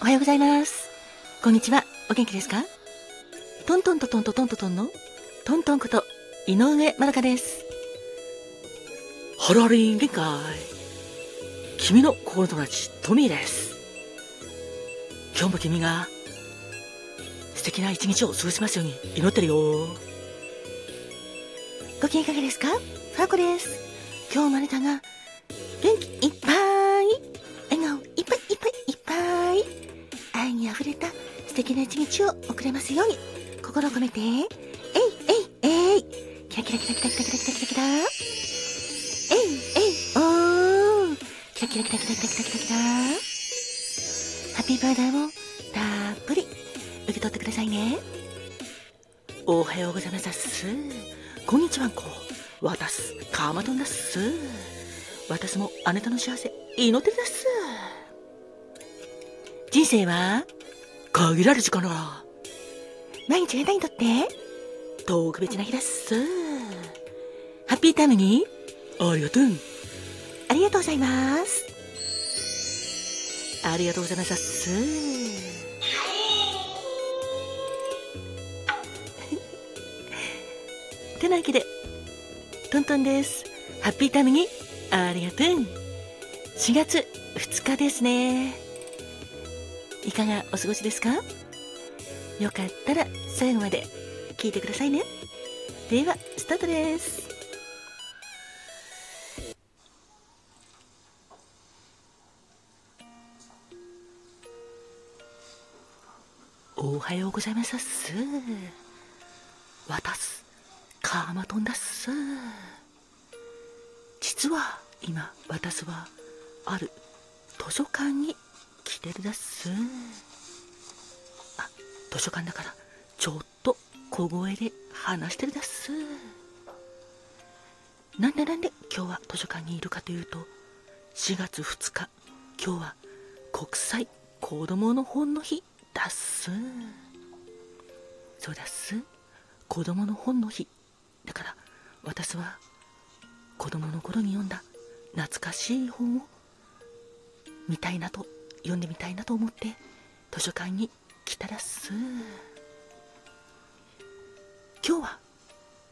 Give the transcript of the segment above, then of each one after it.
おはようございます。こんにちは。お元気ですか？トントンとトンとトンとトンのトントンこと井上まどかです。ハローリン限界。君の心の友達、トミーです。今日も君が素敵な一日を過ごしますように祈ってるよ。ご機嫌いかがですか？ファーコです。今日もあなたが元気いっ敵な一日を送れますように、心を込めて、えいえいえい、キラキラキラキラキラキラキラキラキラ、えいえいおー、キラキラキラキラキラキラキラキラ、ハッピーバーダーをたっぷり受け取ってくださいね。おはようございます。こんにちはんこ。私、カーマトンです。私もあなたの幸せ、祈ってるです。人生は、限られる時間だから、毎日あなたにとって、特別な日です。ハッピータイムに、ありがとう。ありがとうございます。ありがとうございます。てなわけで、トントンです。ハッピータイムに、ありがとう。4月2日ですね。いかがお過ごしですか？よかったら最後まで聞いてくださいね。では、スタートです。おはようございます。私、カーマトンです。実は今私はある図書館に来てるですあ図書館だからちょっと小声で話してるですなんでなんで今日は図書館にいるかというと4月2日今日は国際子供の本の日だっす。そうだっす。子供の本の日。だから私は子供の頃に読んだ懐かしい本を見たいなと読んでみたいなと思って図書館に来たらす今日は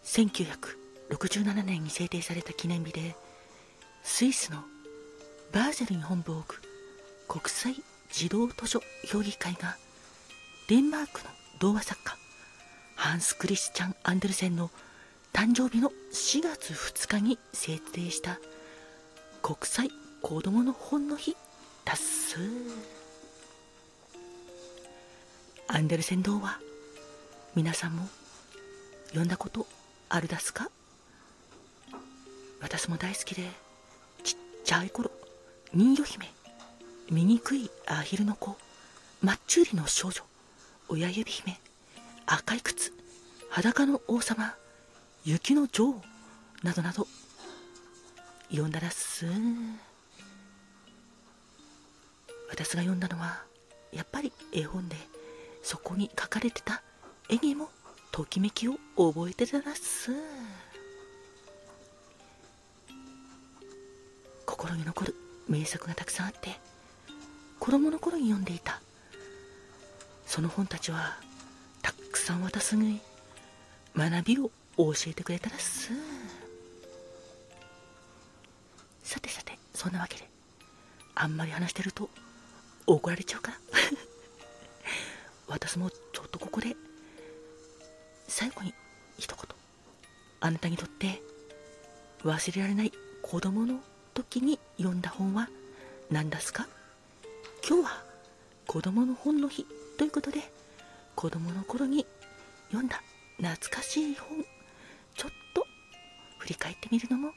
1967年に制定された記念日でスイスのバーゼルに本部を置く国際児童図書評議会がデンマークの童話作家ハンス・クリスチャン・アンデルセンの誕生日の4月2日に制定した国際子供の本の日だっすアンデルセン童話皆さんも読んだことあるだすか私も大好きでちっちゃい頃人魚姫醜いアヒルの子マッチューリの少女親指姫赤い靴裸の王様雪の女王などなど読んだらっす私が読んだのはやっぱり絵本でそこに書かれてた絵にもときめきを覚えてたらっす。心に残る名作がたくさんあって子供の頃に読んでいた。その本たちはたくさん私に学びを教えてくれたらっす。さてさてそんなわけであんまり話してると怒られちゃうから 私もちょっとここで最後に一言。あなたにとって忘れられない子供の時に読んだ本は何ですか？今日は子供の本の日ということで子供の頃に読んだ懐かしい本ちょっと振り返ってみるのも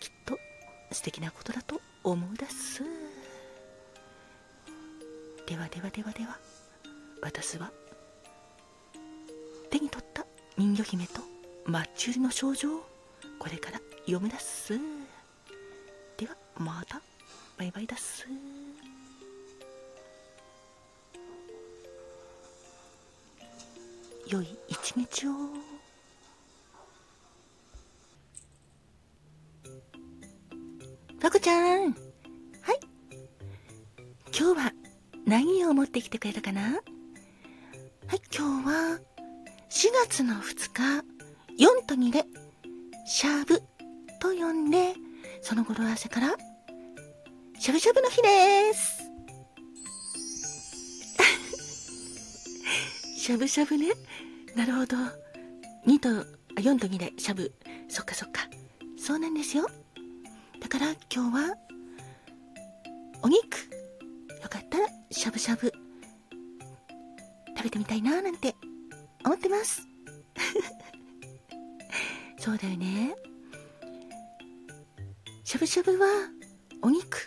きっと素敵なことだと思うです。ではではではでは。私は手に取った人魚姫とマッチ売りの少女をこれから読み出す。ではまたバイバイだっす。良い一日を。何を持ってきてくれたかな？はい、今日は4月の2日、4と2で、しゃぶと呼んで、その語呂合わせから、しゃぶしゃぶの日です。しゃぶしゃぶね。なるほど。2と、あ、4と2でしゃぶ。そっかそっか。そうなんですよ。だから今日は、お肉。よかった？ら、しゃぶしゃぶ。食べてみたいななんて思ってます。そうだよね。しゃぶしゃぶは、お肉。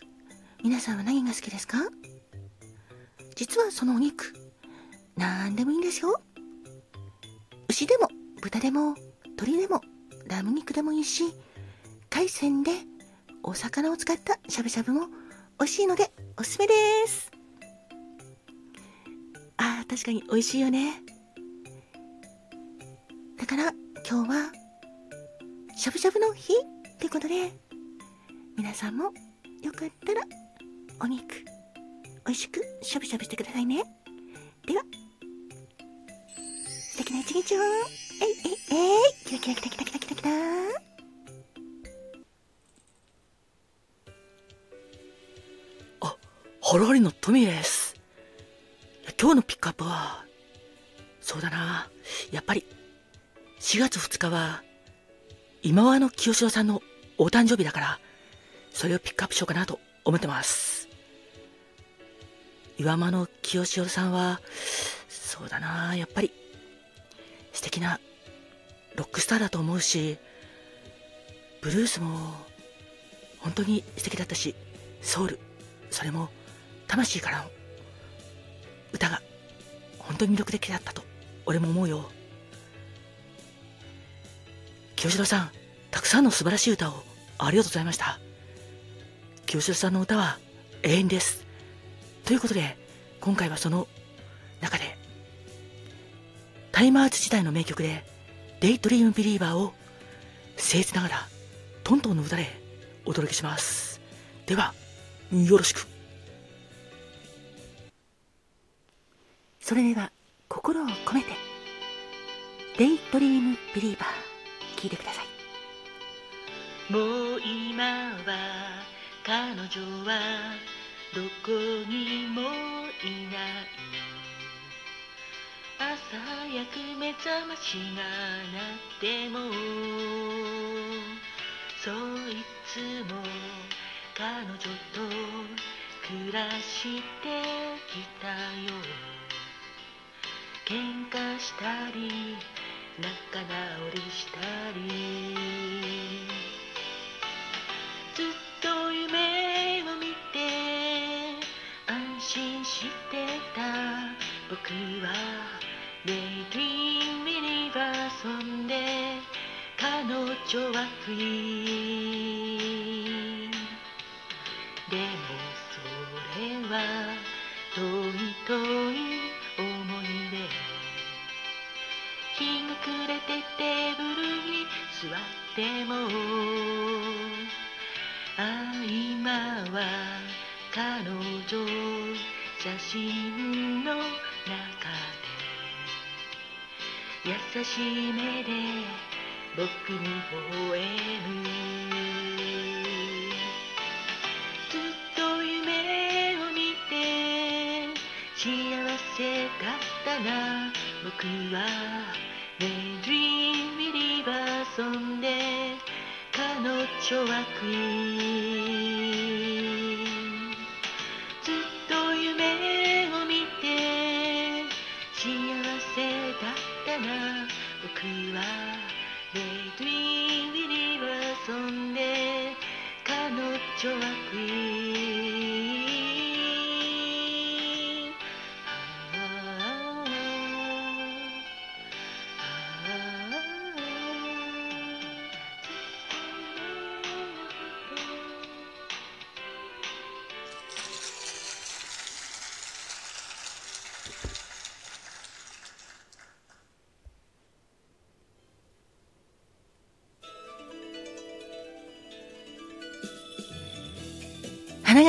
皆さんは何が好きですか？実はそのお肉、なんでもいいんですよ。牛でも、豚でも、鶏でも、ラム肉でもいいし、海鮮でお魚を使ったしゃぶしゃぶも美味しいのでおすすめです。ああ、確かに美味しいよね。だから今日はしゃぶしゃぶの日ってことで、皆さんもよかったらお肉美味しくしゃぶしゃぶしてくださいね。では、素敵な一日を。えいえいえい。キラキラキラキラキラキラキラ。ホロリのトミーです。今日のピックアップは、そうだな。やっぱり、4月2日は、今川の清志郎さんのお誕生日だから、それをピックアップしようかなと思ってます。岩間の清志郎さんは、そうだな。やっぱり、素敵なロックスターだと思うし、ブルースも、本当に素敵だったし、ソウル、それも、魂からの歌が本当に魅力的だったと俺も思うよ。清志郎さんたくさんの素晴らしい歌をありがとうございました。清志郎さんの歌は永遠です。ということで今回はその中でタイマーズ時代の名曲で「デイトリームビリーバー」を僭越ながらトントンの歌でお届けします。ではよろしく。それでは心を込めてデイドリームビリーバー聞いてください。もう今は彼女はどこにもいない。朝早く目覚ましが鳴ってもそいつも彼女と暮らしてきたよ。喧嘩したり仲直りしたり。ずっと夢を見て安心してた。僕はデイドリームビリバーソンで彼女はフリー。でもそれは遠い遠い心の中で。優しい目で僕に微笑む。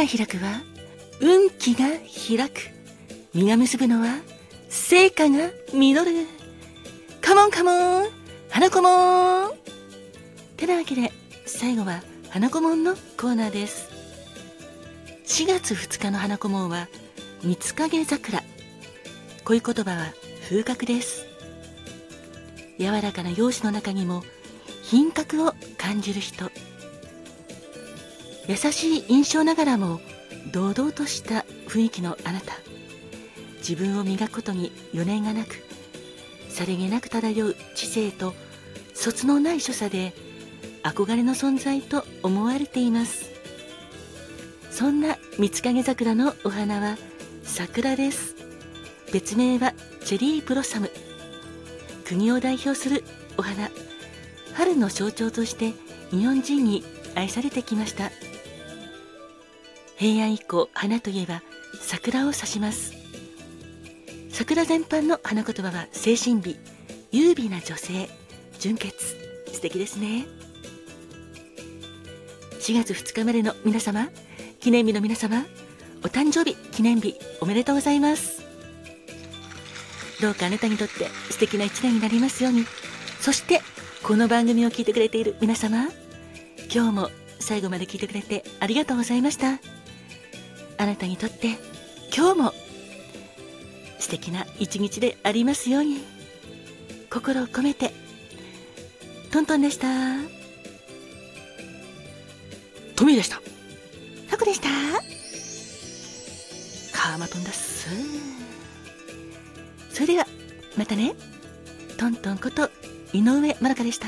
が開くは運気が開く。実が結ぶのは成果が実る。カモンカモン。花子もん。てなわけで最後は花子もんのコーナーです。4月2日の花子もんは三影桜。恋言葉は風格です。柔らかな容姿の中にも品格を感じる人。優しい印象ながらも堂々とした雰囲気のあなた。自分を磨くことに余念がなくさりげなく漂う知性と卒のない所作で憧れの存在と思われています。そんな三影桜のお花は桜です。別名はチェリーブロッサム。国を代表するお花。春の象徴として日本人に愛されてきました。平安以降花といえば桜を指します。桜全般の花言葉は精神美優美な女性純潔素敵ですね。4月2日までの皆様記念日の皆様お誕生日記念日おめでとうございます。どうかあなたにとって素敵な一年になりますようにそしてこの番組を聞いてくれている皆様今日も最後まで聞いてくれてありがとうございました。あなたにとって今日も素敵な一日でありますように。心を込めて。トントンでした。トミーでした。タコでした。カーマトンだっすそれではまたね。トントンこと井上まどかでした